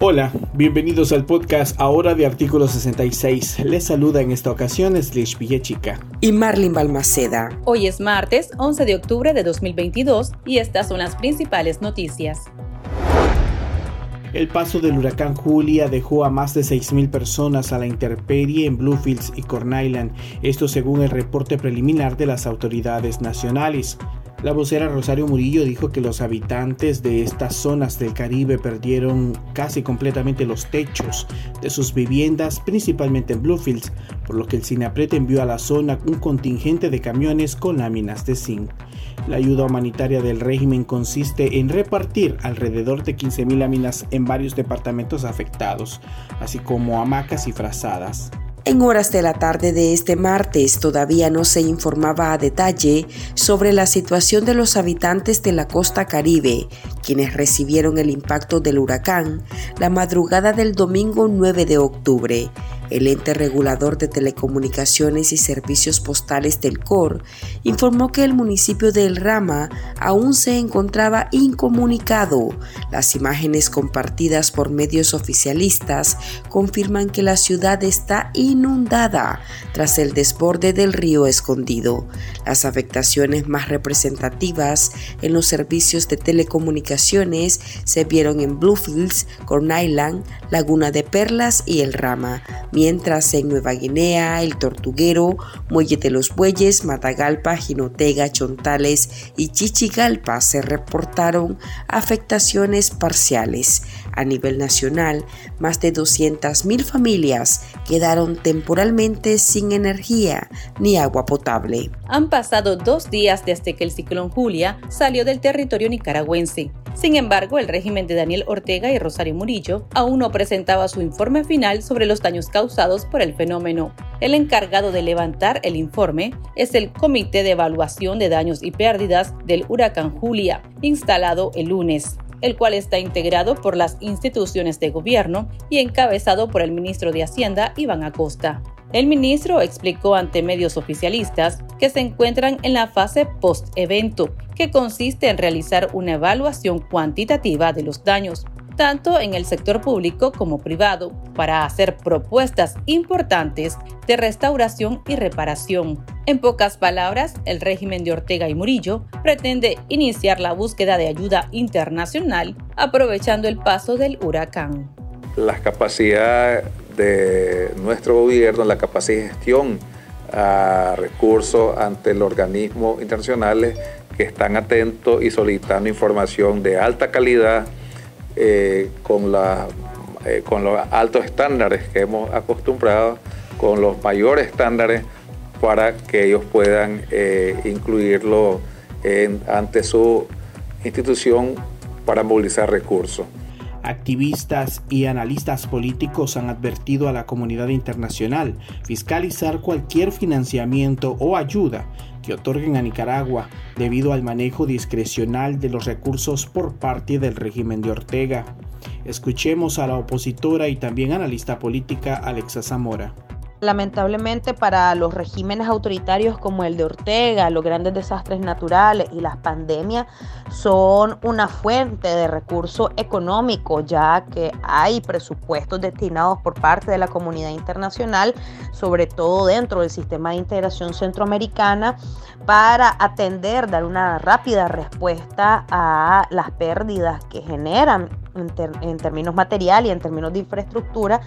Hola, bienvenidos al podcast Ahora de Artículo 66. Les saluda en esta ocasión Slish Villechica y Marlin Balmaceda. Hoy es martes 11 de octubre de 2022 y estas son las principales noticias. El paso del huracán Julia dejó a más de 6.000 personas a la intemperie en Bluefields y Corn Island, esto según el reporte preliminar de las autoridades nacionales. La vocera Rosario Murillo dijo que los habitantes de estas zonas del Caribe perdieron casi completamente los techos de sus viviendas, principalmente en Bluefields, por lo que el CINAPRET envió a la zona un contingente de camiones con láminas de zinc. La ayuda humanitaria del régimen consiste en repartir alrededor de 15.000 láminas en varios departamentos afectados, así como hamacas y frazadas. En horas de la tarde de este martes todavía no se informaba a detalle sobre la situación de los habitantes de la costa caribe, quienes recibieron el impacto del huracán la madrugada del domingo 9 de octubre. El ente regulador de telecomunicaciones y servicios postales del COR informó que el municipio de El Rama aún se encontraba incomunicado. Las imágenes compartidas por medios oficialistas confirman que la ciudad está inundada tras el desborde del río Escondido. Las afectaciones más representativas en los servicios de telecomunicaciones se vieron en Bluefields, Corn Island, Laguna de Perlas y El Rama mientras en Nueva Guinea, El Tortuguero, Muelle de los Bueyes, Matagalpa, Jinotega, Chontales y Chichigalpa se reportaron afectaciones parciales. A nivel nacional, más de 200.000 familias quedaron temporalmente sin energía ni agua potable. Han pasado dos días desde que el ciclón Julia salió del territorio nicaragüense. Sin embargo, el régimen de Daniel Ortega y Rosario Murillo aún no presentaba su informe final sobre los daños causados por el fenómeno. El encargado de levantar el informe es el Comité de Evaluación de Daños y Pérdidas del huracán Julia, instalado el lunes el cual está integrado por las instituciones de gobierno y encabezado por el ministro de Hacienda, Iván Acosta. El ministro explicó ante medios oficialistas que se encuentran en la fase post-evento, que consiste en realizar una evaluación cuantitativa de los daños, tanto en el sector público como privado, para hacer propuestas importantes de restauración y reparación. En pocas palabras, el régimen de Ortega y Murillo pretende iniciar la búsqueda de ayuda internacional aprovechando el paso del huracán. Las capacidades de nuestro gobierno, la capacidad de gestión a recursos ante los organismos internacionales que están atentos y solicitando información de alta calidad eh, eh, con los altos estándares que hemos acostumbrado, con los mayores estándares para que ellos puedan eh, incluirlo ante su institución para movilizar recursos. Activistas y analistas políticos han advertido a la comunidad internacional fiscalizar cualquier financiamiento o ayuda que otorguen a Nicaragua debido al manejo discrecional de los recursos por parte del régimen de Ortega. Escuchemos a la opositora y también analista política Alexa Zamora. Lamentablemente para los regímenes autoritarios como el de Ortega, los grandes desastres naturales y las pandemias son una fuente de recursos económicos, ya que hay presupuestos destinados por parte de la comunidad internacional, sobre todo dentro del sistema de integración centroamericana, para atender, dar una rápida respuesta a las pérdidas que generan en, términos materiales y en términos de infraestructura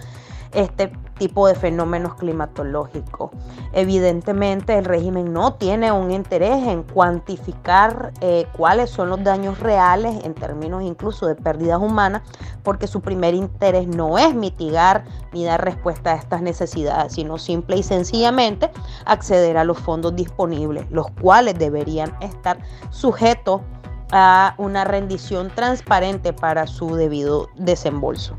este tipo de fenómenos climatológicos. Evidentemente el régimen no tiene un interés en cuantificar eh, cuáles son los daños reales en términos incluso de pérdidas humanas, porque su primer interés no es mitigar ni dar respuesta a estas necesidades, sino simple y sencillamente acceder a los fondos disponibles, los cuales deberían estar sujetos a una rendición transparente para su debido desembolso.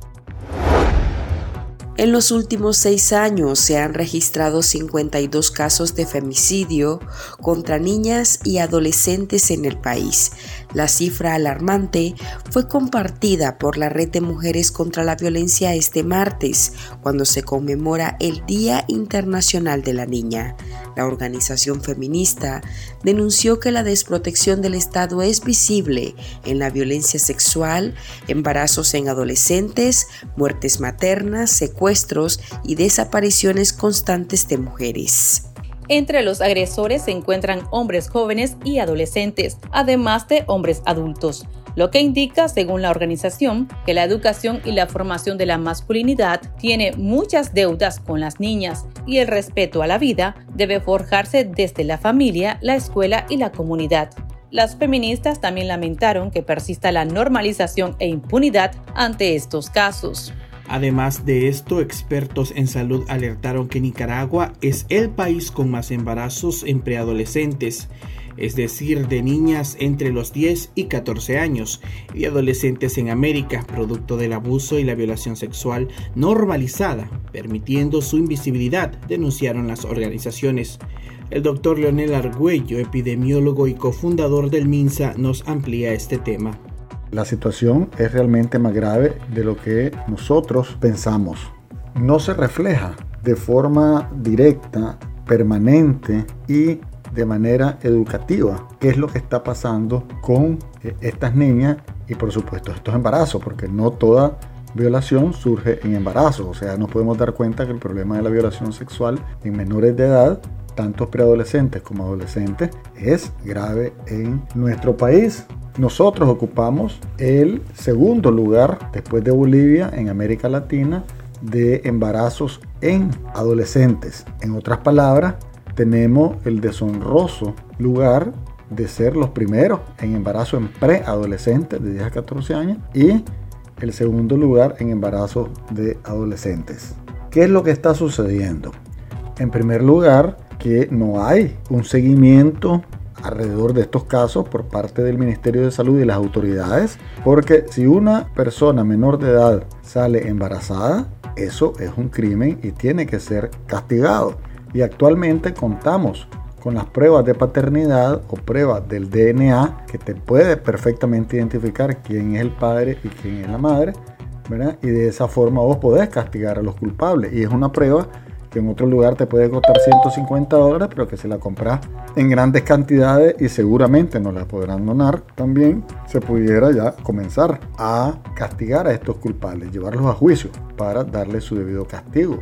En los últimos seis años se han registrado 52 casos de femicidio contra niñas y adolescentes en el país. La cifra alarmante fue compartida por la Red de Mujeres contra la Violencia este martes, cuando se conmemora el Día Internacional de la Niña. La organización feminista denunció que la desprotección del Estado es visible en la violencia sexual, embarazos en adolescentes, muertes maternas, secuestros y desapariciones constantes de mujeres. Entre los agresores se encuentran hombres jóvenes y adolescentes, además de hombres adultos, lo que indica, según la organización, que la educación y la formación de la masculinidad tiene muchas deudas con las niñas y el respeto a la vida debe forjarse desde la familia, la escuela y la comunidad. Las feministas también lamentaron que persista la normalización e impunidad ante estos casos. Además de esto, expertos en salud alertaron que Nicaragua es el país con más embarazos en preadolescentes, es decir, de niñas entre los 10 y 14 años, y adolescentes en América, producto del abuso y la violación sexual normalizada, permitiendo su invisibilidad, denunciaron las organizaciones. El doctor Leonel Argüello, epidemiólogo y cofundador del MINSA, nos amplía este tema. La situación es realmente más grave de lo que nosotros pensamos. No se refleja de forma directa, permanente y de manera educativa qué es lo que está pasando con eh, estas niñas y por supuesto estos embarazos, porque no toda violación surge en embarazo. O sea, nos podemos dar cuenta que el problema de la violación sexual en menores de edad, tanto preadolescentes como adolescentes, es grave en nuestro país. Nosotros ocupamos el segundo lugar después de Bolivia en América Latina de embarazos en adolescentes. En otras palabras, tenemos el deshonroso lugar de ser los primeros en embarazo en preadolescentes de 10 a 14 años y el segundo lugar en embarazo de adolescentes. ¿Qué es lo que está sucediendo? En primer lugar, que no hay un seguimiento alrededor de estos casos por parte del Ministerio de Salud y las autoridades, porque si una persona menor de edad sale embarazada, eso es un crimen y tiene que ser castigado. Y actualmente contamos con las pruebas de paternidad o pruebas del DNA que te puede perfectamente identificar quién es el padre y quién es la madre, Y de esa forma vos podés castigar a los culpables. Y es una prueba que en otro lugar te puede costar 150 dólares, pero que si la compras en grandes cantidades y seguramente no la podrán donar, también se pudiera ya comenzar a castigar a estos culpables, llevarlos a juicio para darle su debido castigo.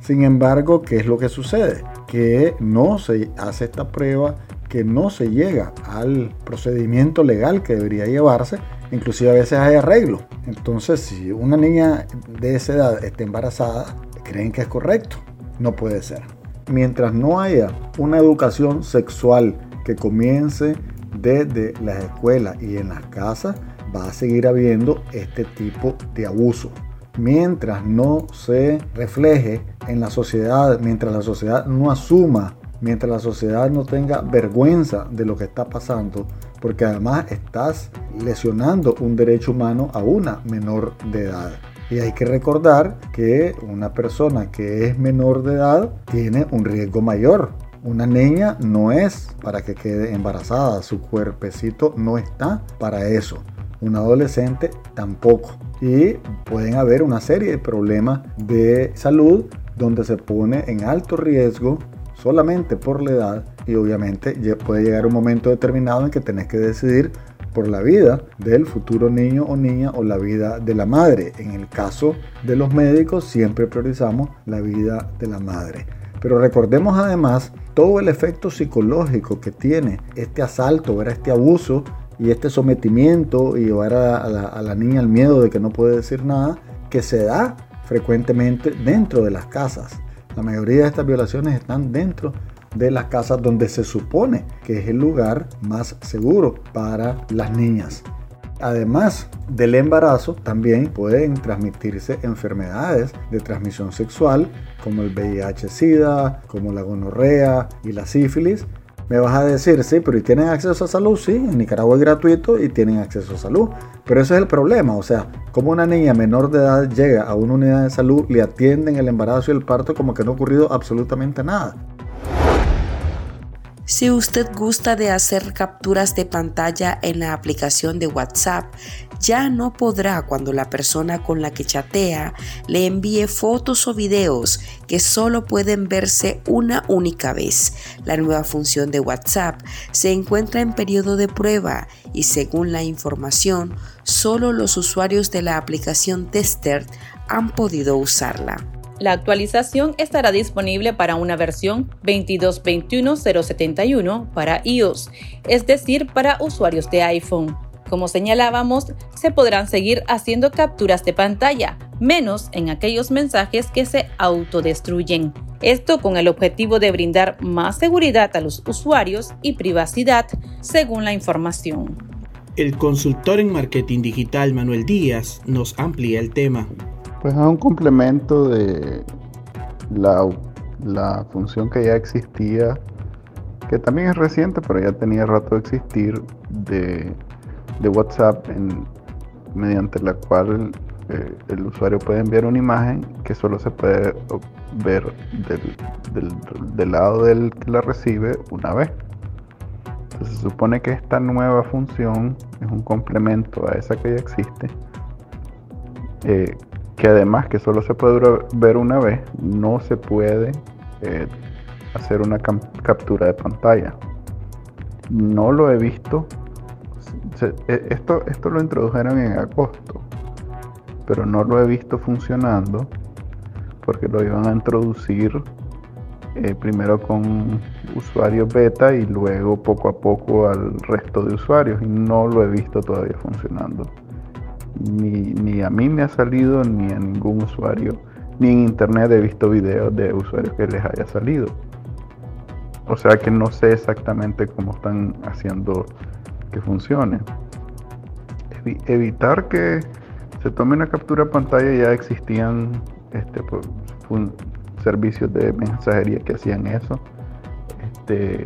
Sin embargo, ¿qué es lo que sucede? Que no se hace esta prueba, que no se llega al procedimiento legal que debería llevarse, inclusive a veces hay arreglo. Entonces, si una niña de esa edad está embarazada, creen que es correcto no puede ser. Mientras no haya una educación sexual que comience desde las escuelas y en las casas, va a seguir habiendo este tipo de abuso. Mientras no se refleje en la sociedad, mientras la sociedad no asuma, mientras la sociedad no tenga vergüenza de lo que está pasando, porque además estás lesionando un derecho humano a una menor de edad. Y hay que recordar que una persona que es menor de edad tiene un riesgo mayor. Una niña no es para que quede embarazada, su cuerpecito no está para eso. Un adolescente tampoco. Y pueden haber una serie de problemas de salud donde se pone en alto riesgo solamente por la edad y obviamente puede llegar un momento determinado en que tenés que decidir por la vida del futuro niño o niña o la vida de la madre. En el caso de los médicos siempre priorizamos la vida de la madre. Pero recordemos además todo el efecto psicológico que tiene este asalto, este abuso y este sometimiento y llevar a la, a la niña al miedo de que no puede decir nada, que se da frecuentemente dentro de las casas. La mayoría de estas violaciones están dentro de las casas donde se supone que es el lugar más seguro para las niñas. Además del embarazo, también pueden transmitirse enfermedades de transmisión sexual como el VIH-Sida, como la gonorrea y la sífilis. Me vas a decir, sí, pero ¿y tienen acceso a salud? Sí, en Nicaragua es gratuito y tienen acceso a salud. Pero ese es el problema, o sea, como una niña menor de edad llega a una unidad de salud, le atienden el embarazo y el parto como que no ha ocurrido absolutamente nada. Si usted gusta de hacer capturas de pantalla en la aplicación de WhatsApp, ya no podrá cuando la persona con la que chatea le envíe fotos o videos que solo pueden verse una única vez. La nueva función de WhatsApp se encuentra en periodo de prueba y según la información, solo los usuarios de la aplicación Tester han podido usarla. La actualización estará disponible para una versión 22.21.071 para iOS, es decir, para usuarios de iPhone. Como señalábamos, se podrán seguir haciendo capturas de pantalla, menos en aquellos mensajes que se autodestruyen. Esto con el objetivo de brindar más seguridad a los usuarios y privacidad, según la información. El consultor en marketing digital Manuel Díaz nos amplía el tema. Pues es un complemento de la, la, función que ya existía, que también es reciente, pero ya tenía rato de existir, de, de WhatsApp, mediante la cual eh, el usuario puede enviar una imagen que solo se puede ver del, del lado del que la recibe una vez. Entonces se supone que esta nueva función es un complemento a esa que ya existe. Eh, que además que solo se puede ver una vez, no se puede eh, hacer una captura de pantalla. No lo he visto. E, esto, esto lo introdujeron en agosto, pero no lo he visto funcionando porque lo iban a introducir eh, primero con usuarios beta y luego poco a poco al resto de usuarios y no lo he visto todavía funcionando ni, a mí me ha salido, ni a ningún usuario, ni en internet he visto videos de usuarios que les haya salido. O sea que no sé exactamente cómo están haciendo que funcione. evitar que se tome una captura de pantalla ya existían este, pues, servicios de mensajería que hacían eso. Este,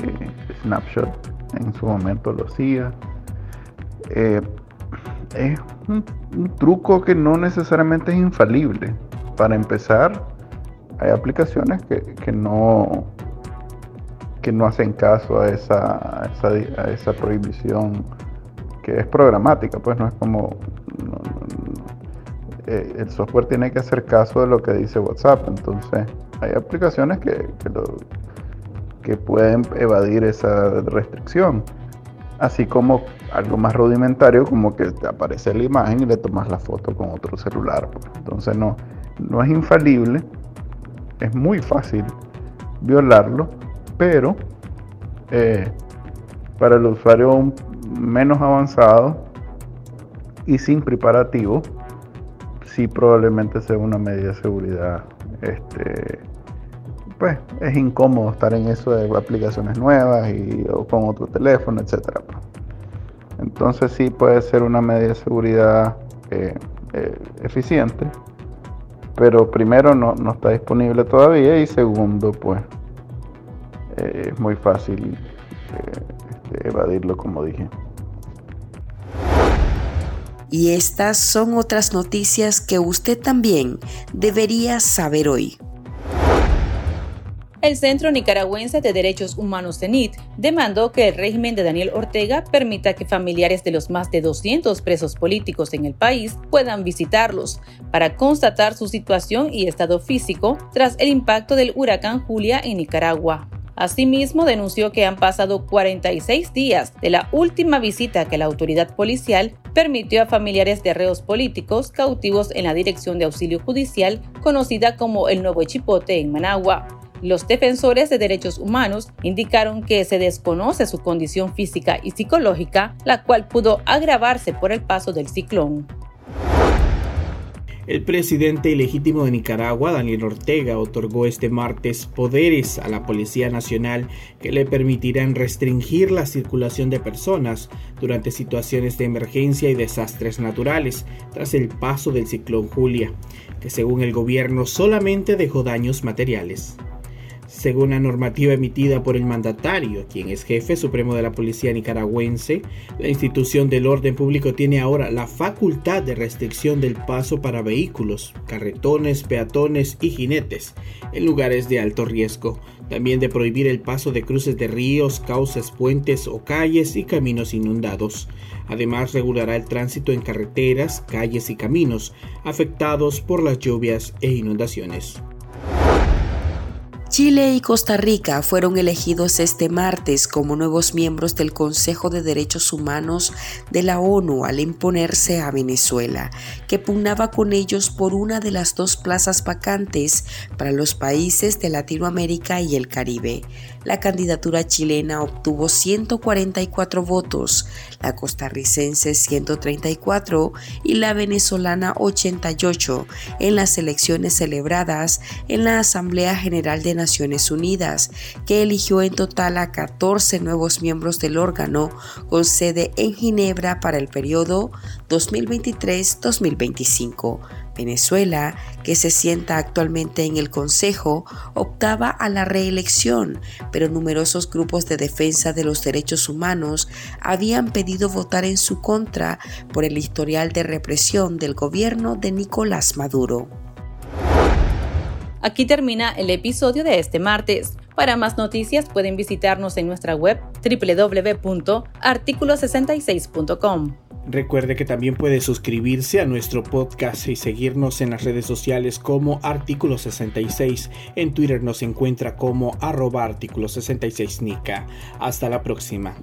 Snapshot en su momento lo hacía. Eh, es un, truco que no necesariamente es infalible. Para empezar, hay aplicaciones que, no que no hacen caso a esa, a esa, prohibición que es programática, pues no es como eh, el software tiene que hacer caso de lo que dice WhatsApp, entonces hay aplicaciones que, que pueden evadir esa restricción así como algo más rudimentario como que te aparece la imagen y le tomas la foto con otro celular. Pues. Entonces no, no es infalible, es muy fácil violarlo, pero eh, para el usuario menos avanzado y sin preparativo, sí probablemente sea una medida de seguridad este, pues es incómodo estar en eso de aplicaciones nuevas y con otro teléfono, etcétera. Pues. Entonces sí puede ser una medida de seguridad eh, eh, eficiente, pero primero no, está disponible todavía y segundo pues eh, es muy fácil este, evadirlo como dije. Y estas son otras noticias que usted también debería saber hoy el Centro Nicaragüense de Derechos Humanos CENIT demandó que el régimen de Daniel Ortega permita que familiares de los más de 200 presos políticos en el país puedan visitarlos para constatar su situación y estado físico tras el impacto del huracán Julia en Nicaragua. Asimismo, denunció que han pasado 46 días de la última visita que la autoridad policial permitió a familiares de reos políticos cautivos en la Dirección de Auxilio Judicial, conocida como el Nuevo Chipote en Managua. Los defensores de derechos humanos indicaron que se desconoce su condición física y psicológica, la cual pudo agravarse por el paso del ciclón. El presidente ilegítimo de Nicaragua, Daniel Ortega, otorgó este martes poderes a la Policía Nacional que le permitirán restringir la circulación de personas durante situaciones de emergencia y desastres naturales tras el paso del ciclón Julia, que según el gobierno solamente dejó daños materiales. Según la normativa emitida por el mandatario, quien es jefe supremo de la policía nicaragüense, la institución del orden público tiene ahora la facultad de restricción del paso para vehículos, carretones, peatones y jinetes en lugares de alto riesgo, también de prohibir el paso de cruces de ríos, cauces, puentes o calles y caminos inundados. Además, regulará el tránsito en carreteras, calles y caminos afectados por las lluvias e inundaciones. Chile y Costa Rica fueron elegidos este martes como nuevos miembros del Consejo de Derechos Humanos de la ONU al imponerse a Venezuela, que pugnaba con ellos por una de las dos plazas vacantes para los países de Latinoamérica y el Caribe. La candidatura chilena obtuvo 144 votos, la costarricense 134 y la venezolana 88 en las elecciones celebradas en la Asamblea General de Naciones Unidas, que eligió en total a 14 nuevos miembros del órgano con sede en Ginebra para el periodo 2023-2025. Venezuela, que se sienta actualmente en el Consejo, optaba a la reelección, pero numerosos grupos de defensa de los derechos humanos habían pedido votar en su contra por el historial de represión del gobierno de Nicolás Maduro. Aquí termina el episodio de este martes. Para más noticias pueden visitarnos en nuestra web www.articulo66.com. Recuerde que también puede suscribirse a nuestro podcast y seguirnos en las redes sociales como Artículo 66. En Twitter nos encuentra como arroba artículo 66 Nica. Hasta la próxima.